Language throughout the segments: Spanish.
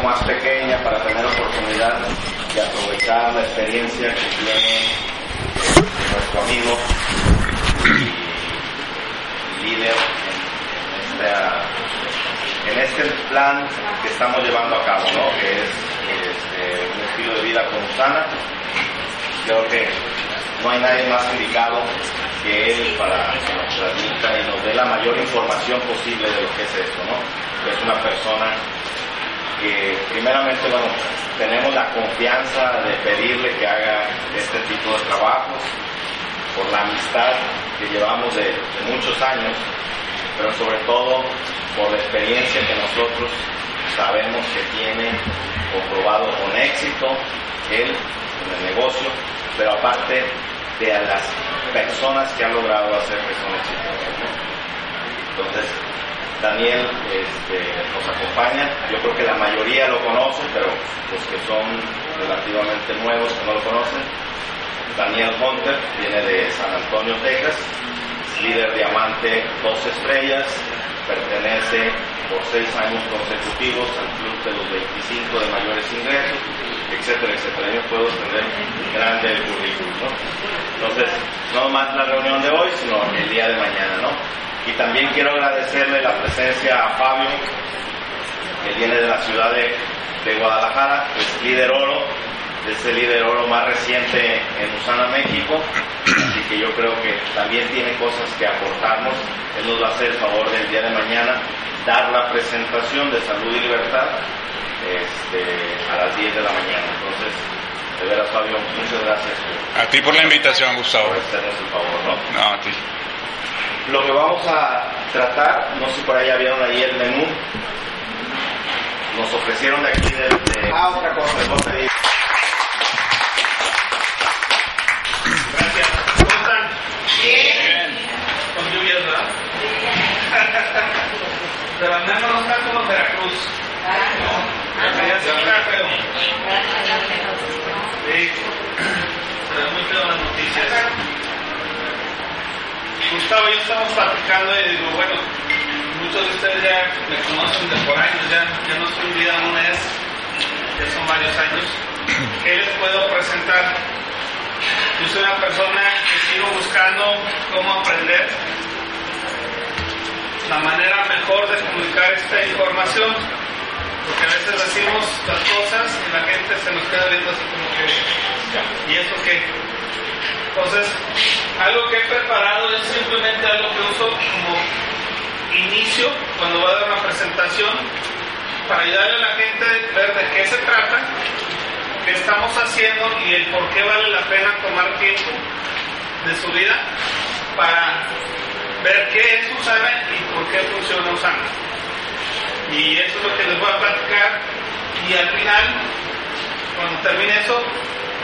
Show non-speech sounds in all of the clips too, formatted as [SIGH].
más pequeña para tener oportunidad de aprovechar la experiencia que tiene nuestro amigo y líder en, esta- en este plan que estamos llevando a cabo, ¿no? que es este, un estilo de vida con sana. Creo que no hay nadie más indicado que él para que nos transmita y nos dé la mayor información posible de lo que es esto, ¿no? Es una persona que primeramente, bueno, tenemos la confianza de pedirle que haga este tipo de trabajos por la amistad que llevamos de, muchos años, pero sobre todo por la experiencia que nosotros sabemos que tiene comprobado con éxito él en el negocio, pero aparte de a las personas que han logrado hacer son exitosas. ¿no? Entonces, Daniel este, nos acompaña, yo creo que la mayoría lo conoce, pero los que son relativamente nuevos que no lo conocen, Daniel Hunter viene de San Antonio, Texas, líder diamante dos estrellas, pertenece por seis años consecutivos al club de los 25 de mayores ingresos, etcétera, etcétera. Yo puedo extender grande el currículum, ¿no? Entonces, no más la reunión de hoy, sino el día de mañana, ¿no? Y también quiero agradecerle la presencia a Fabio, que viene de la ciudad de, de Guadalajara, que es líder oro, es el líder oro más reciente en Usana, México, así que yo creo que también tiene cosas que aportarnos. Él nos va a hacer el favor del día de mañana dar la presentación de salud y libertad este, a las 10 de la mañana. Entonces, de veras, Fabio, muchas gracias A ti por la invitación, Gustavo. por hacernos el favor. ¿no? No, a ti. Lo que vamos a tratar, no sé si por ahí ya vieron ahí el menú, nos ofrecieron de aquí de... de- ah, otra cosa, les voy a pedir. Gracias. ¿Cómo están? Bien. Con lluvias, ¿verdad? Pero al menos no está como en Veracruz. No. Ya se está feo. Sí. Ven muy feo las noticias. Gustavo y yo estamos platicando y digo, bueno, muchos de ustedes ya me conocen de por años, ya, ya no soy vida un mes, ya son varios años. [CLEARS THROAT] ¿Qué les puedo presentar? Yo soy una persona que sigo buscando cómo aprender la manera mejor de comunicar esta información, porque a veces decimos las cosas y la gente se nos queda viendo así como que, ¿y eso qué? Entonces, algo que he preparado es simplemente algo que uso como inicio cuando voy a dar una presentación para ayudarle a la gente a ver de qué se trata qué estamos haciendo y el por qué vale la pena tomar tiempo de su vida para ver qué es Usana y por qué funciona Usana. Y eso es lo que les voy a platicar y al final, cuando termine eso,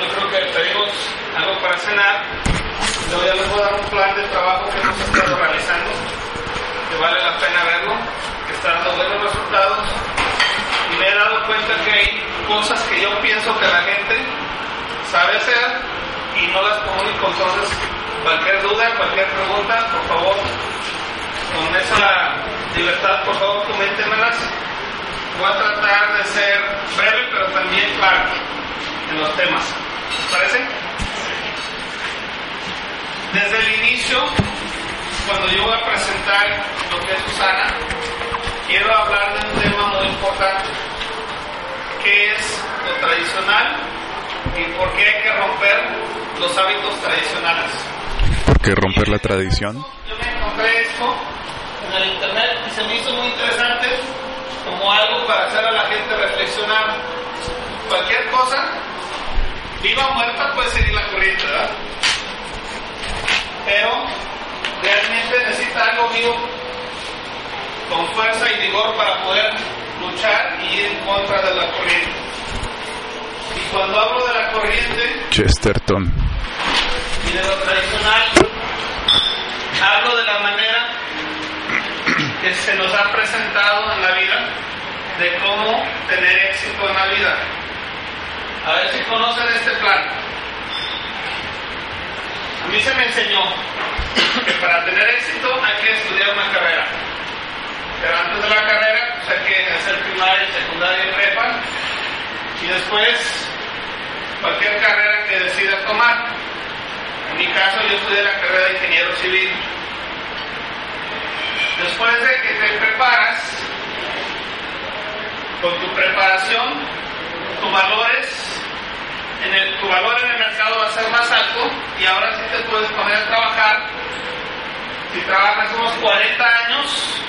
yo creo que pedimos algo para cenar. Ya les voy a dar un plan de trabajo que hemos estado realizando, que vale la pena verlo, que está dando buenos resultados y me he dado cuenta que hay cosas que yo pienso que la gente sabe hacer y no las comunico. Entonces, cualquier duda, cualquier pregunta, por favor, con esa libertad, por favor, coméntemelas. Voy a tratar de ser breve, pero también claro en los temas. ¿Les parece? Desde el inicio, cuando yo voy a presentar lo que es Usana, quiero hablar de un tema muy importante, que es lo tradicional y por qué hay que romper los hábitos tradicionales. ¿Por qué romper la tradición? Yo me encontré esto en el internet y se me hizo muy interesante como algo para hacer a la gente reflexionar. Cualquier cosa, viva o muerta, puede seguir la corriente, ¿verdad? Pero realmente necesita algo vivo con fuerza y vigor para poder luchar y ir en contra de la corriente. Y cuando hablo de la corriente Chesterton. y de lo tradicional, hablo de la manera que se nos ha presentado en la vida de cómo tener éxito en la vida. A ver si conocen este plan. A mí se me enseñó que para tener éxito hay que estudiar una carrera. Pero antes de la carrera pues hay que hacer primaria, secundaria y prepa y después cualquier carrera que decida tomar. En mi caso yo estudié la carrera de ingeniero civil. Después de que te preparas, con tu preparación, tus valores, en el, tu valor en el mercado va a ser más alto y ahora sí te puedes poner a trabajar. Si trabajas unos 40 años,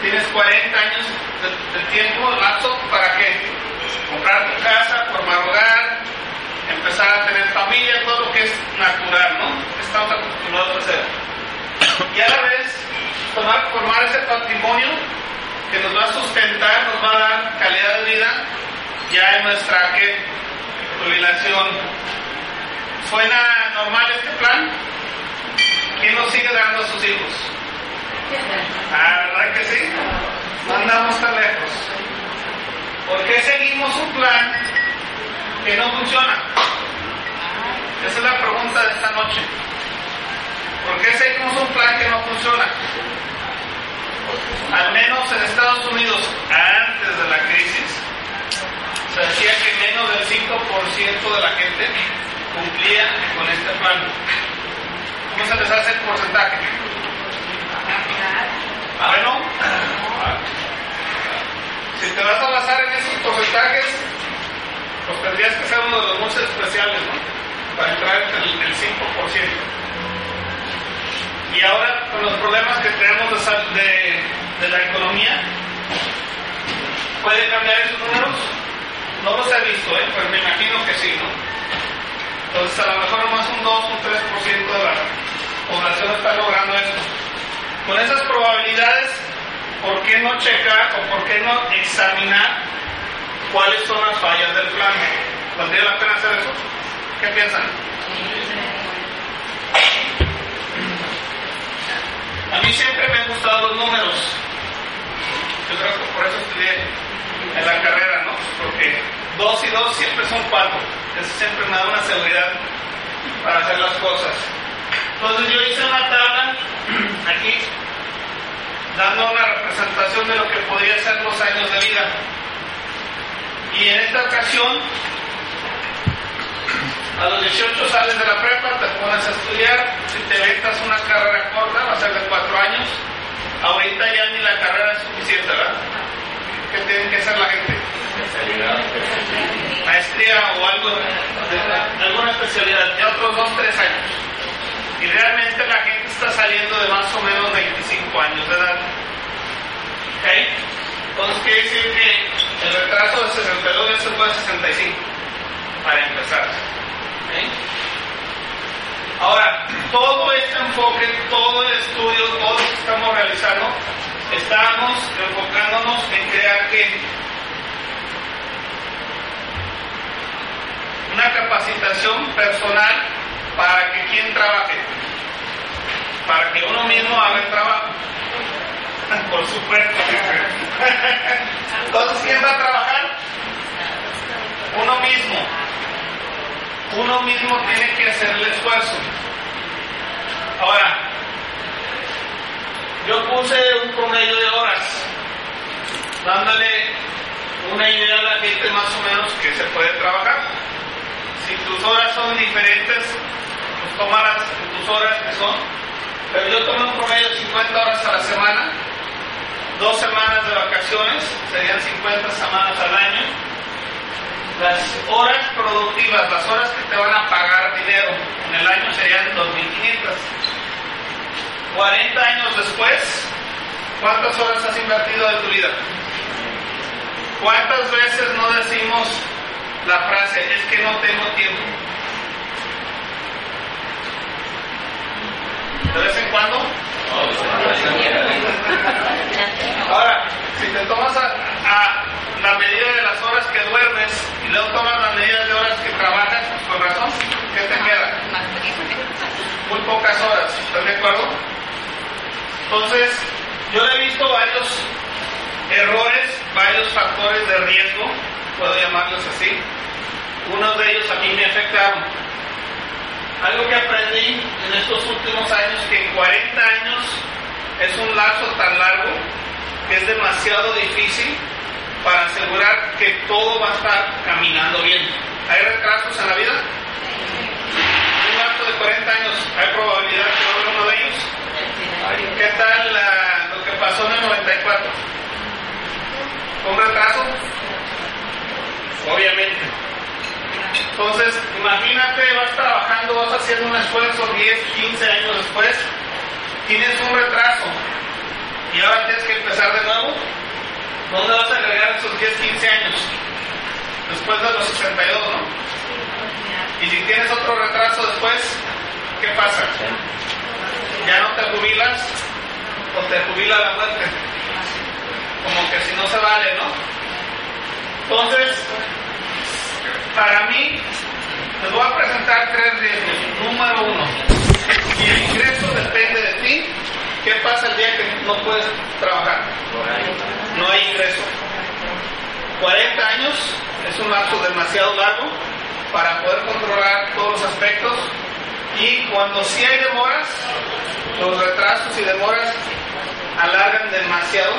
tienes 40 años de, de tiempo, lapso, ¿para qué? Comprar tu casa, formar hogar, empezar a tener familia, todo lo que es natural, ¿no? Estamos acostumbrados a hacer. Y a la vez, tomar, formar ese patrimonio que nos va a sustentar, nos va a dar calidad de vida ya en nuestra ¿qué? jubilación. ¿Suena normal este plan? ¿Quién nos sigue dando a sus hijos? Ah, ¿verdad que sí? No andamos tan lejos. ¿Por qué seguimos un plan que no funciona? Esa es la pregunta de esta noche. ¿Por qué seguimos un plan que no funciona? Al menos en Estados Unidos, antes de la crisis, decía que menos del 5% de la gente cumplía con este plan. ¿Cómo se les hace el porcentaje? Bueno, si te vas a basar en esos porcentajes, pues tendrías que ser uno de los muchos especiales, ¿no? Para entrar entre el, el 5%. Y ahora, con los problemas que tenemos de, de la economía, ¿puede cambiar esos números? No los he visto, ¿eh? pero me imagino que sí, ¿no? Entonces, a lo mejor más un 2, un 3% de la población está logrando esto. Con esas probabilidades, ¿por qué no checar o por qué no examinar cuáles son las fallas del plan? ¿Valdría la pena hacer eso? ¿Qué piensan? A mí siempre me han gustado los números. Yo creo que por eso estudié en la carrera, ¿no? Porque dos y dos siempre son cuatro. Eso siempre me da una seguridad para hacer las cosas. Entonces yo hice una tabla [CLEARS THROAT] aquí, dando una representación de lo que podría ser los años de vida. Y en esta ocasión, a los 18 sales de la prepa, te pones a estudiar, si te ventas una carrera corta, va a ser de cuatro años. Ahorita ya ni la carrera es suficiente, ¿verdad? ¿Qué tiene que hacer la gente? Maestría o algo, alguna especialidad, ya otros dos, tres años. Y realmente la gente está saliendo de más o menos 25 años de edad. ¿Ok? Entonces quiere decir que el retraso de 62 ya se fue a 65, para empezar. ¿Ok? Ahora, todo este enfoque, todo el estudio, todo lo que estamos realizando, estamos enfocándonos en crear que una capacitación personal para que quien trabaje, para que uno mismo haga el trabajo. [LAUGHS] Por supuesto. Entonces, ¿quién va a trabajar? Uno mismo. Uno mismo tiene que hacer el esfuerzo. Ahora, yo puse un promedio de horas, dándole una idea a la gente más o menos que se puede trabajar. Si tus horas son diferentes, pues toma las, tus horas que son. Pero yo tomé un promedio de 50 horas a la semana, dos semanas de vacaciones, serían 50 semanas al año. Las horas productivas, las horas que te van a pagar dinero en el año serían 2.500. 40 años después, ¿cuántas horas has invertido de tu vida? ¿Cuántas veces no decimos la frase, es que no tengo tiempo? ¿De vez en cuando? Ahora, si te tomas a, la medida de las horas que duermes y luego tomas las medidas de horas que trabajas, con razón, ¿qué te queda? Muy pocas horas, ¿estás de acuerdo? Entonces, yo he visto varios errores, varios factores de riesgo, puedo llamarlos así. Unos de ellos a mí me afectaron. Algo que aprendí en estos últimos años, que en 40 años es un lapso tan largo que es demasiado difícil para asegurar que todo va a estar caminando bien. ¿Hay retrasos en la vida? Un acto de 40 años, ¿hay probabilidad que no haya uno de ellos? ¿Qué tal la- lo que pasó en el 94? ¿Un retraso? Obviamente. Entonces, imagínate, vas trabajando, vas haciendo un esfuerzo 10, 15 años después, tienes un retraso y ahora tienes que empezar de nuevo. ¿Dónde vas a agregar esos 10, 15 años? Después de los 62, ¿no? Y si tienes otro retraso después, ¿qué pasa? ¿Ya no te jubilas o te jubila la muerte? Como que si no se vale, ¿no? Entonces, para mí, les voy a presentar tres riesgos. Número uno, si el ingreso depende de ti, ¿qué pasa el día que no puedes trabajar? No hay ingreso. 40 años es un lapso demasiado largo para poder controlar todos los aspectos y cuando sí hay demoras, los retrasos y demoras alargan demasiado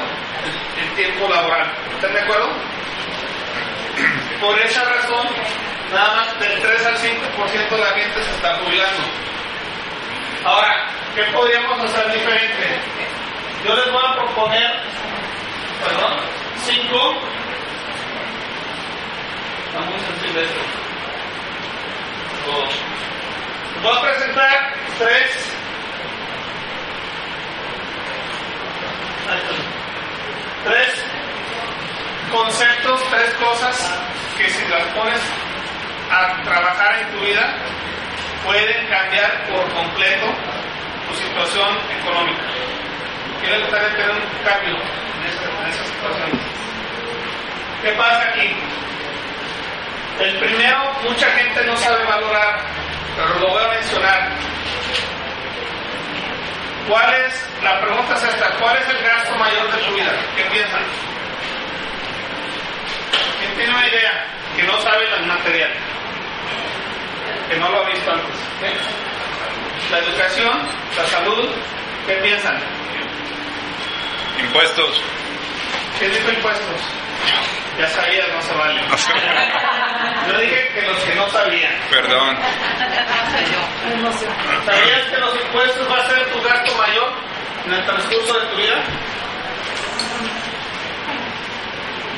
el, tiempo laboral. ¿Están de acuerdo? Por esa razón, nada más del 3 al 5% de la gente se está jubilando. Ahora, ¿qué podríamos hacer diferente? Yo les voy a proponer, perdón, 5. Está muy sensible esto. Dos. Voy a presentar tres. Tres conceptos, tres cosas que si las pones a trabajar en tu vida pueden cambiar por completo tu situación económica. ¿Qué le gustaría tener un cambio en esa, en situación? ¿Qué pasa aquí? El primero, mucha gente no sabe valorar, pero lo voy a mencionar. ¿Cuál es, la pregunta es esta, ¿cuál es el gasto mayor de tu vida? ¿Qué piensan? ¿Quién tiene una idea que no sabe el material? Que no lo ha visto antes. ¿sí? La educación, la salud, ¿qué piensan? Impuestos. ¿Qué dijo impuestos? Ya sabías, no se vale. [LAUGHS] Yo dije que los que no sabían. Perdón. ¿Sabías que los impuestos va a ser tu gasto mayor en el transcurso de tu vida?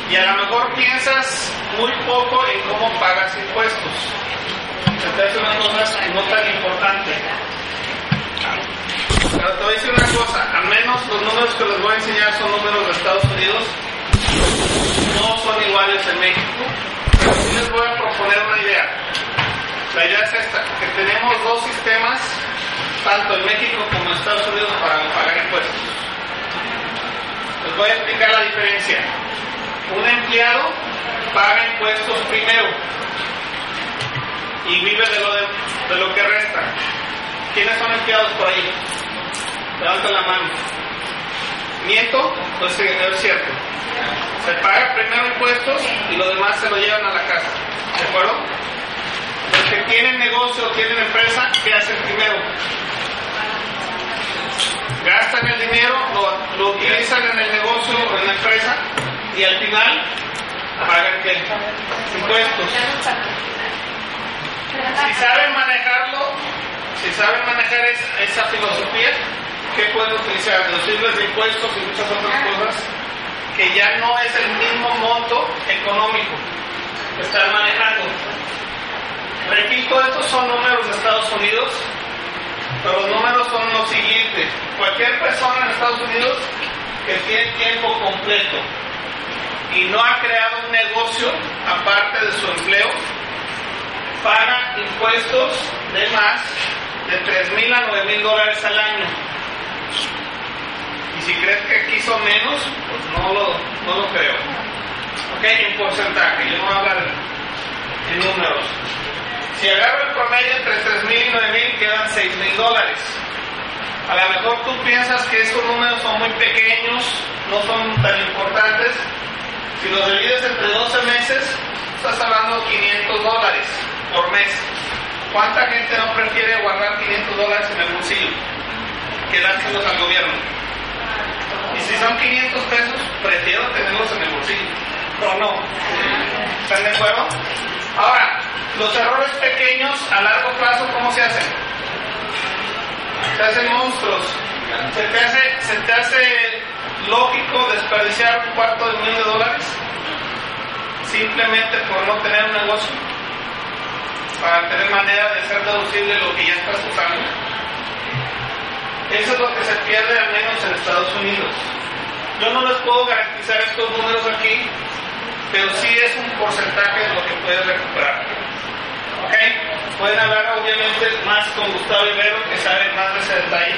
Y a lo mejor piensas muy poco en cómo pagas impuestos. Esta es una cosa no tan importante. Pero te voy a decir una cosa, al menos los números que les voy a enseñar son números de Estados Unidos, no son iguales en México, pero sí les voy a proponer una idea. La idea es esta, que tenemos dos sistemas, tanto en México como en Estados Unidos, para pagar impuestos. Les voy a explicar la diferencia. Un empleado paga impuestos primero y vive de lo, de, lo que resta. ¿Quiénes son empleados por ahí? Levanta la mano. ¿Miento? Pues sí, es cierto. Se paga primero impuestos y lo demás se lo llevan a la casa. ¿De acuerdo? Los que tienen negocio o tienen empresa, ¿qué hacen primero? Gastan el dinero, lo, utilizan en el negocio o en la empresa y al final pagan qué? Impuestos. Si saben manejarlo, si saben manejar es- esa filosofía, ¿qué pueden utilizar? Deducibles de impuestos y muchas otras cosas que ya no es el mismo monto económico que están manejando. Repito, estos son números de Estados Unidos, pero los números son los siguientes. Cualquier persona en Estados Unidos que tiene tiempo completo y no ha creado un negocio aparte de su empleo, paga impuestos de más de 3 mil a 9 mil dólares al año. Y si crees que aquí son menos, pues no lo, no lo creo. Ok, en porcentaje, yo no voy a en, números. Si agarro el promedio entre 3 mil y 9 mil, quedan 6 mil dólares. A lo mejor tú piensas que estos números son muy pequeños, no son tan importantes. Si los divides entre 12 meses, estás hablando de 500 dólares por mes. ¿Cuánta gente no prefiere guardar 500 dólares en el bolsillo que dárselos al gobierno? Y si son 500 pesos, prefiero tenerlos en el bolsillo. ¿O no? ¿Están de acuerdo? Ahora, los errores pequeños a largo plazo, ¿cómo se hacen? Se hacen monstruos. ¿Se te hace, lógico desperdiciar un cuarto de millón de dólares simplemente por no tener un negocio? Para tener manera de hacer deducible lo que ya estás usando. Eso es lo que se pierde al menos en Estados Unidos. Yo no les puedo garantizar estos números aquí, pero sí es un porcentaje de lo que puedes recuperar. ¿Ok? Pueden hablar obviamente más con Gustavo Ibero, que sabe más de ese detalle,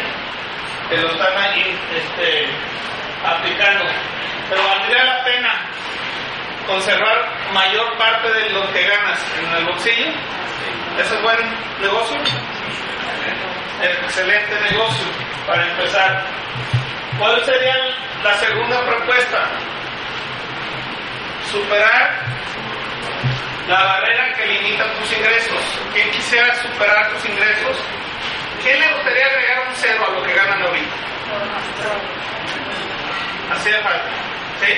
que lo están ahí este, aplicando. Pero valdría la pena conservar mayor parte de lo que ganas en el bolsillo. ¿Ese es buen negocio? Excelente negocio para empezar. ¿Cuál sería la segunda propuesta? Superar la barrera que limita tus ingresos. ¿Quién quisiera superar tus ingresos? ¿Quién le gustaría agregar un cero a lo que ganan ahorita? Así de falta. ¿Sí?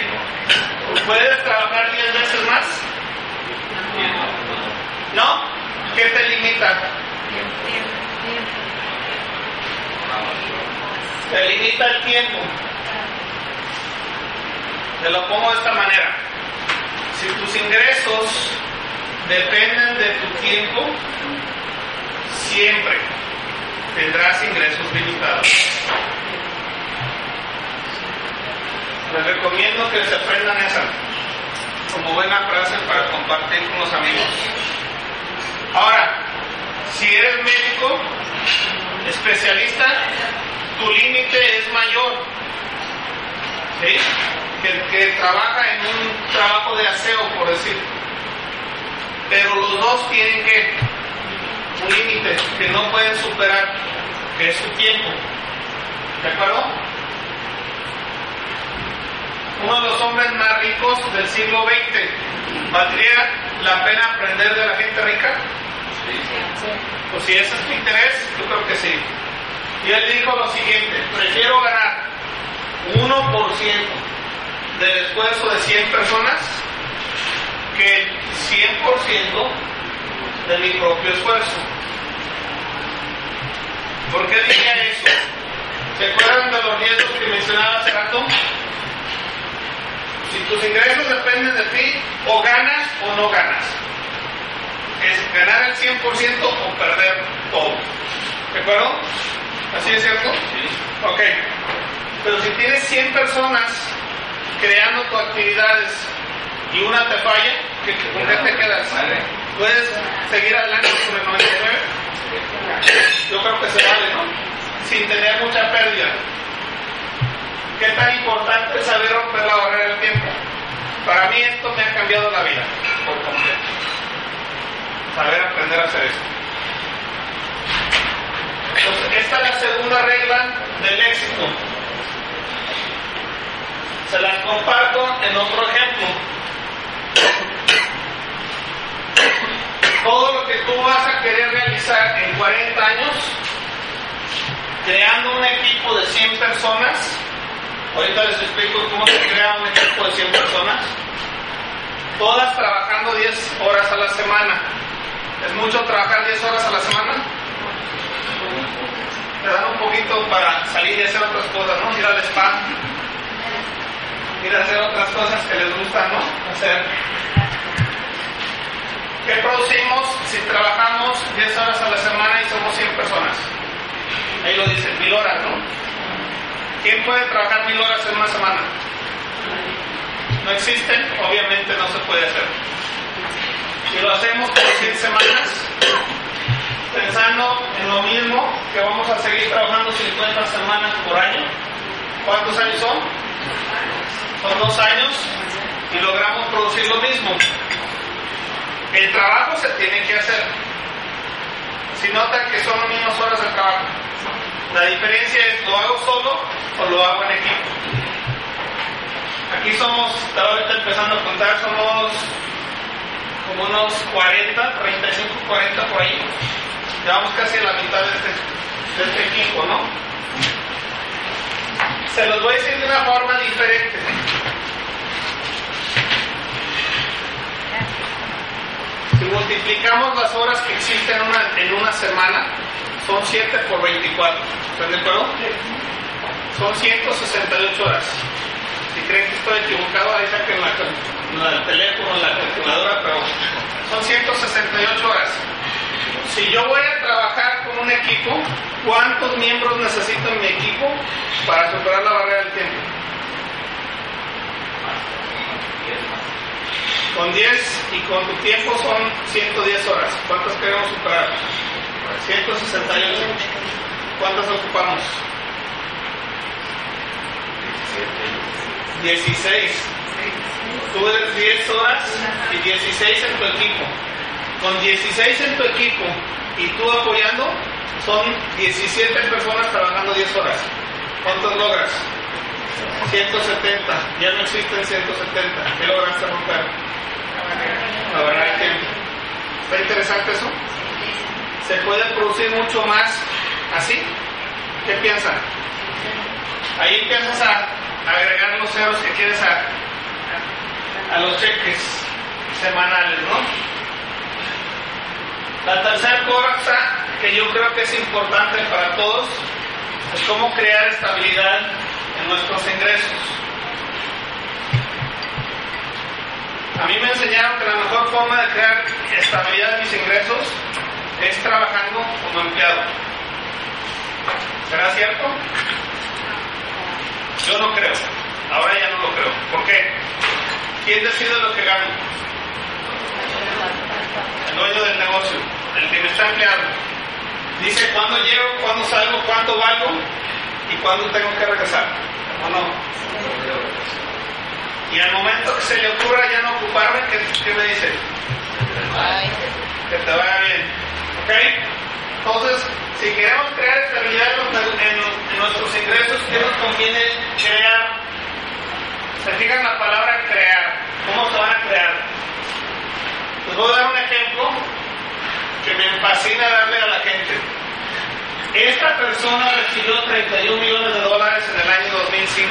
¿Puedes trabajar 10 veces más? ¿No? ¿Qué te limita? Te limita el tiempo. Te lo pongo de esta manera. Si tus ingresos dependen de tu tiempo, siempre tendrás ingresos limitados. Les recomiendo que se aprendan esa como buena frase para compartir con los amigos. Ahora, si eres médico, especialista, tu límite es mayor. ¿Sí? Que el que trabaja en un trabajo de aseo, por decir. Pero los dos tienen que un límite que no pueden superar, que es su tiempo. ¿De acuerdo? Uno de los hombres más ricos del siglo XX, ¿valdría la pena aprender de la gente rica? Pues si ese es tu interés, yo creo que sí. Y él dijo lo siguiente, prefiero ganar 1% del esfuerzo de 100 personas que el 100% de mi propio esfuerzo. ¿Por qué diría eso? ¿Se acuerdan de los riesgos que mencionaba hace rato? Si tus ingresos dependen de ti, o ganas o no ganas. Es ganar el 100% o perder todo. ¿De acuerdo? ¿Así es cierto? Sí. Ok. Pero si tienes 100 personas creando tus actividades y una te falla, ¿con qué te quedas? ¿Puedes seguir adelante con el 99? Yo creo que se vale, ¿no? Sin tener mucha pérdida. ¿Qué tan importante es saber romper la barrera del tiempo? Para mí esto me ha cambiado la vida por completo. Saber aprender a hacer esto. Entonces, esta es la segunda regla del éxito. Se las comparto en otro ejemplo. Todo lo que tú vas a querer realizar en 40 años, creando un equipo de 100 personas, ahorita les explico cómo se crea un equipo de 100 personas, todas trabajando 10 horas a la semana. ¿Es mucho trabajar 10 horas a la semana? Te dan un poquito para salir y hacer otras cosas, ¿no? Ir al spa, ir a hacer otras cosas que les gustan, ¿no? Hacer. ¿Qué producimos si trabajamos 10 horas a la semana y somos 100 personas? Ahí lo dicen, mil horas, ¿no? ¿Quién puede trabajar mil horas en una semana? No existen, obviamente no se puede hacer. Si lo hacemos por 100 semanas, pensando en lo mismo, que vamos a seguir trabajando 50 semanas por año, ¿cuántos años son? Son dos años y logramos producir lo mismo. El trabajo se tiene que hacer. Si notan que son las mismas horas de trabajo. La diferencia es, ¿lo hago solo o lo hago en equipo? Aquí somos, ahorita empezando a contar, somos como unos 40, 35, 40 por ahí. Llevamos casi la mitad de este, de este equipo, ¿no? Se los voy a decir de una forma diferente. Si multiplicamos las horas que existen en una, en una semana, son 7 por 24. ¿Están de acuerdo? Son 168 horas. Si creen que estoy equivocado, ahí saquen la, la, el teléfono, la calculadora, pero son 168 horas. Si yo voy a trabajar con un equipo, ¿cuántos miembros necesito en mi equipo para superar la barrera del tiempo? Con 10 y con tu tiempo son 110 horas. ¿Cuántas queremos superar? 168. ¿Cuántas ocupamos? 16. Tú eres 10 horas y 16 en tu equipo. Con 16 en tu equipo y tú apoyando, son 17 personas trabajando 10 horas. ¿Cuántos logras? 170. Ya no existen 170. ¿Qué lograste romper? La verdad es que está interesante eso. Se puede producir mucho más así. ¿Qué piensan? Ahí empiezas a agregar los ceros que quieres a, a los cheques semanales, ¿no? La tercera cosa que yo creo que es importante para todos es cómo crear estabilidad en nuestros ingresos. A mí me enseñaron que la mejor forma de crear estabilidad en mis ingresos es trabajando como empleado. ¿Será cierto? Yo no creo. Ahora ya no lo creo. ¿Por qué? ¿Quién decide lo que gano? El dueño del negocio, el que me está empleando. Dice cuándo llego, cuándo salgo, cuánto valgo y cuándo tengo que regresar. ¿O no? Y al momento que se le ocurra ya no ocuparme, ¿qué, qué me dice? Que te vaya bien. ¿Ok? Entonces, si queremos crear estabilidad en, en nuestros ingresos, ¿qué nos conviene crear? Se fijan la palabra crear. ¿Cómo se van a crear? Les voy a dar un ejemplo que me fascina darle a la gente. Esta persona recibió 31 millones de dólares en el año 2005.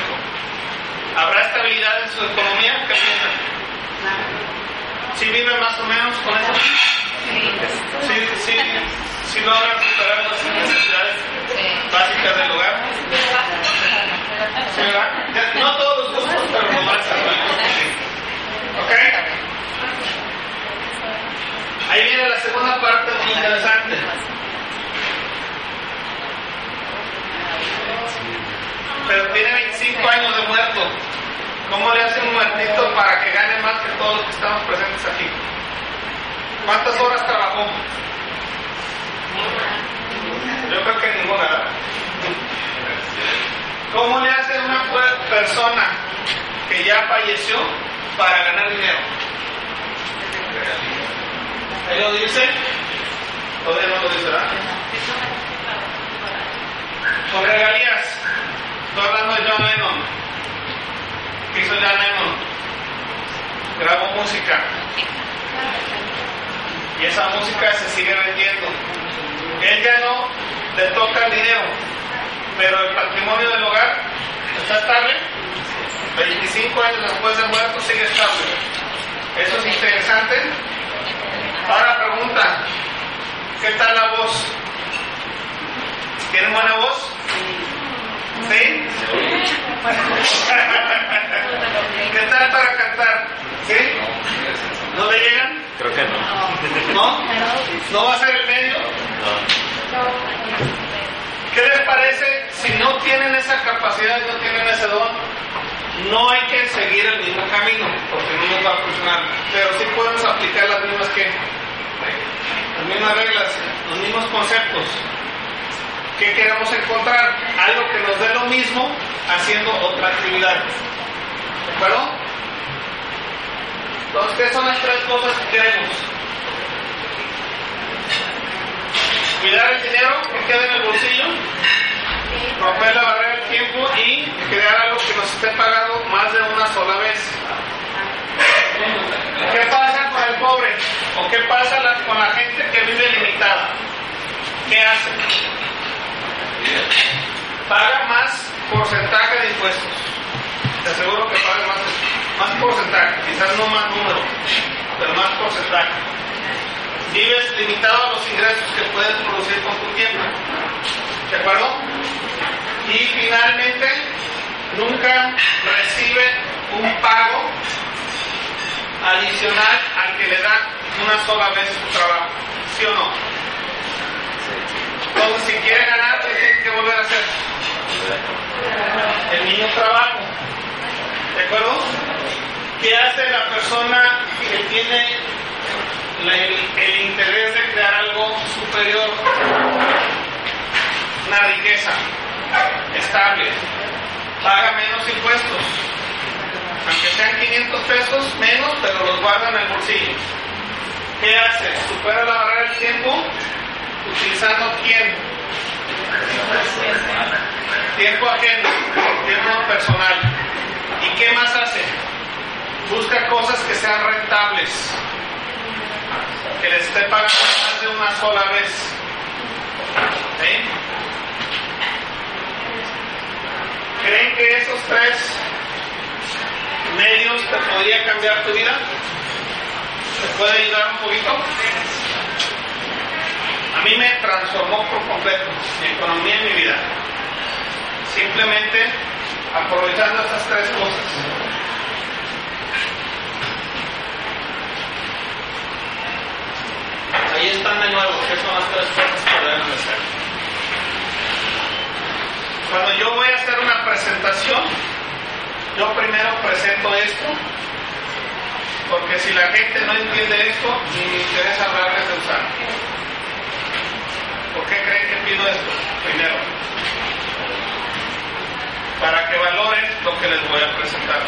¿Habrá estabilidad en su economía? ¿Qué piensan? ¿Sí vive más o menos con eso? Sí, sí, sí logran superar las necesidades básicas del hogar. ¿Sí, verdad? No todos los gustos, pero lo más ¿Ok? Ahí viene la segunda parte muy interesante. Pero tiene 25 años de muerto. ¿Cómo le hace un muertito para que gane más que todos los que estamos presentes aquí? ¿Cuántas horas trabajó? Yo creo que ninguna. ¿Cómo le hace una persona que ya falleció para ganar dinero? ¿Ahí lo dice? Todavía no lo dice, ¿verdad? Con regalías. Estoy hablando de John Lennon. ¿Qué hizo John Lennon? Grabó música. Y esa música se sigue vendiendo. Él ya no le toca el dinero, pero el patrimonio del hogar está estable. 25 años después de muerto sigue estable. Eso es interesante. Ahora pregunta, ¿qué tal la voz? ¿Tiene buena voz? ¿Sí? ¿Qué tal para cantar? ¿Sí? ¿No le llegan? Creo que no. ¿No? ¿No va a ser el medio? ¿Qué les parece si no tienen esa capacidad, no tienen ese don? No hay que seguir el mismo camino, porque no nos va a funcionar. Pero sí podemos aplicar las mismas que, las mismas reglas, los mismos conceptos. ¿Qué queremos encontrar? Algo que nos dé lo mismo haciendo otra actividad. ¿De acuerdo? Entonces, ¿qué son las tres cosas que queremos? Cuidar el dinero que quede en el bolsillo, romper la barrera del tiempo y crear algo que nos esté pagando más de una sola vez. ¿Qué pasa con el pobre? ¿O qué pasa con la gente que vive limitada? ¿Qué hace? Paga más porcentaje de impuestos. Te aseguro que paga más, más porcentaje, quizás no más número, pero más porcentaje. Vives limitado a los ingresos que puedes producir con tu tiempo. ¿De acuerdo? Y finalmente, nunca recibe un pago adicional al que le da una sola vez su trabajo. ¿Sí o no? Entonces, si quiere ganar, ¿qué tiene que volver a hacer? El mismo trabajo. ¿De acuerdo? ¿Qué hace la persona que tiene la- el, el interés de crear algo superior? Una riqueza estable. Paga menos impuestos. Aunque sean 500 pesos menos, pero los guarda en el bolsillo. ¿Qué hace? Supera la barrera del tiempo utilizando quién? Tiempo ajeno, tiempo personal. ¿Y qué más hace? Busca cosas que sean rentables, que les esté pagando más de una sola vez. ¿Creen que esos tres medios te podrían cambiar tu vida? ¿Te puede ayudar un poquito? A mí me transformó por completo mi economía y mi vida. Simplemente aprovechando estas tres cosas. Ahí están de nuevo, que son las tres cosas que deben de hacer. Cuando yo voy a hacer una presentación, yo primero presento esto, porque si la gente no entiende esto, ni me interesa hablarles de usar. ¿Por qué creen que pido esto? Primero, para que valoren lo que les voy a presentar.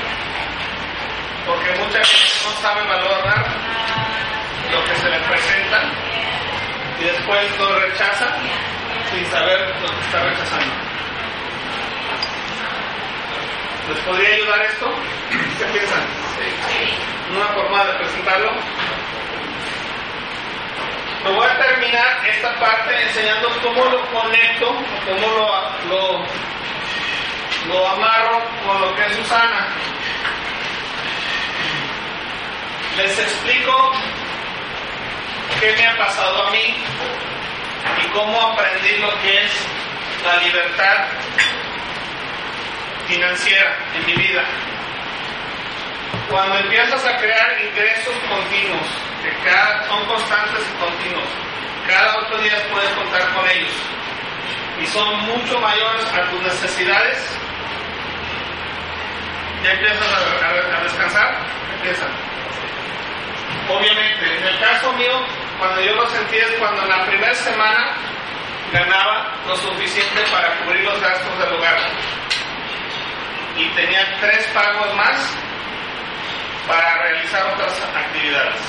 Porque mucha gente no sabe valorar lo que se les presenta y después lo rechaza sin saber lo que está rechazando. ¿Les podría ayudar esto? ¿Qué piensan? Una forma de presentarlo. Me voy a terminar esta parte enseñando cómo lo conecto, cómo lo, lo, amarro con lo que es Susana. Les explico qué me ha pasado a mí y cómo aprendí lo que es la libertad financiera en mi vida. Cuando empiezas a crear ingresos continuos, que cada, son constantes y continuos, cada ocho días puedes contar con ellos y son mucho mayores a tus necesidades, ya empiezas a, a- a descansar, empiezan. Obviamente, en el caso mío, cuando yo lo sentí es cuando en la primera semana ganaba lo suficiente para cubrir los gastos del hogar y tenía tres pagos más para realizar otras actividades.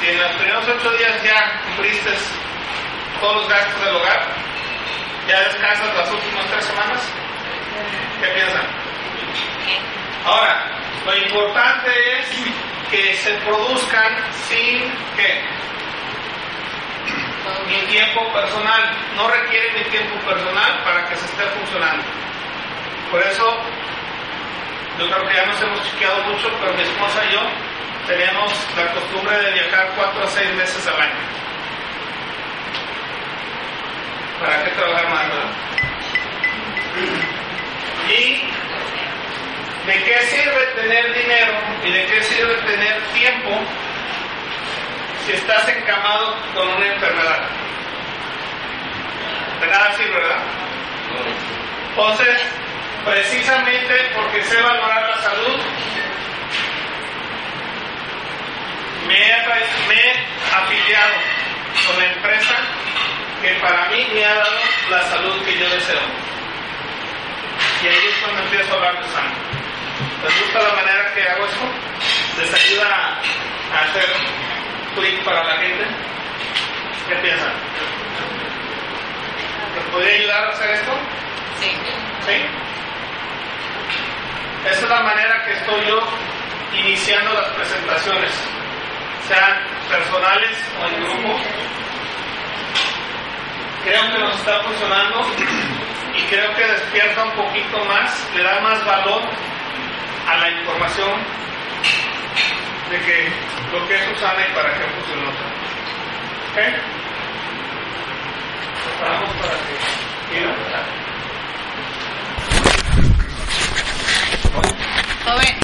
Si en los primeros ocho días ya cumpliste todos los gastos del hogar, ya descansas las últimas tres semanas, ¿qué piensan? Ahora, lo importante es que se produzcan sin que mi tiempo personal, no requiere mi tiempo personal para que se esté funcionando. Por eso, yo creo que ya nos hemos chiqueado mucho, pero mi esposa y yo tenemos la costumbre de viajar cuatro a seis meses al año. ¿Para qué trabajar más, verdad? Y ¿de qué sirve tener dinero y de qué sirve tener tiempo si estás encamado con una enfermedad? De nada sirve, ¿verdad? Entonces, precisamente porque sé valorar la salud, me he, me he afiliado con la empresa que para mí me ha dado la salud que yo deseo. Y ahí es cuando empiezo a hablar de sangre. ¿Les gusta la manera que hago eso? ¿Les ayuda a, a hacer clic para la gente? ¿Qué piensan? ¿Les podría ayudar a hacer esto? Sí. ¿Sí? Esa es la manera que estoy yo iniciando las presentaciones, sean personales o en grupo. Creo que nos está funcionando y creo que despierta un poquito más, le da más valor a la información de que lo que es Susana y para qué funcionó. ¿Ok? Preparamos para que... ¿sí, no? All right.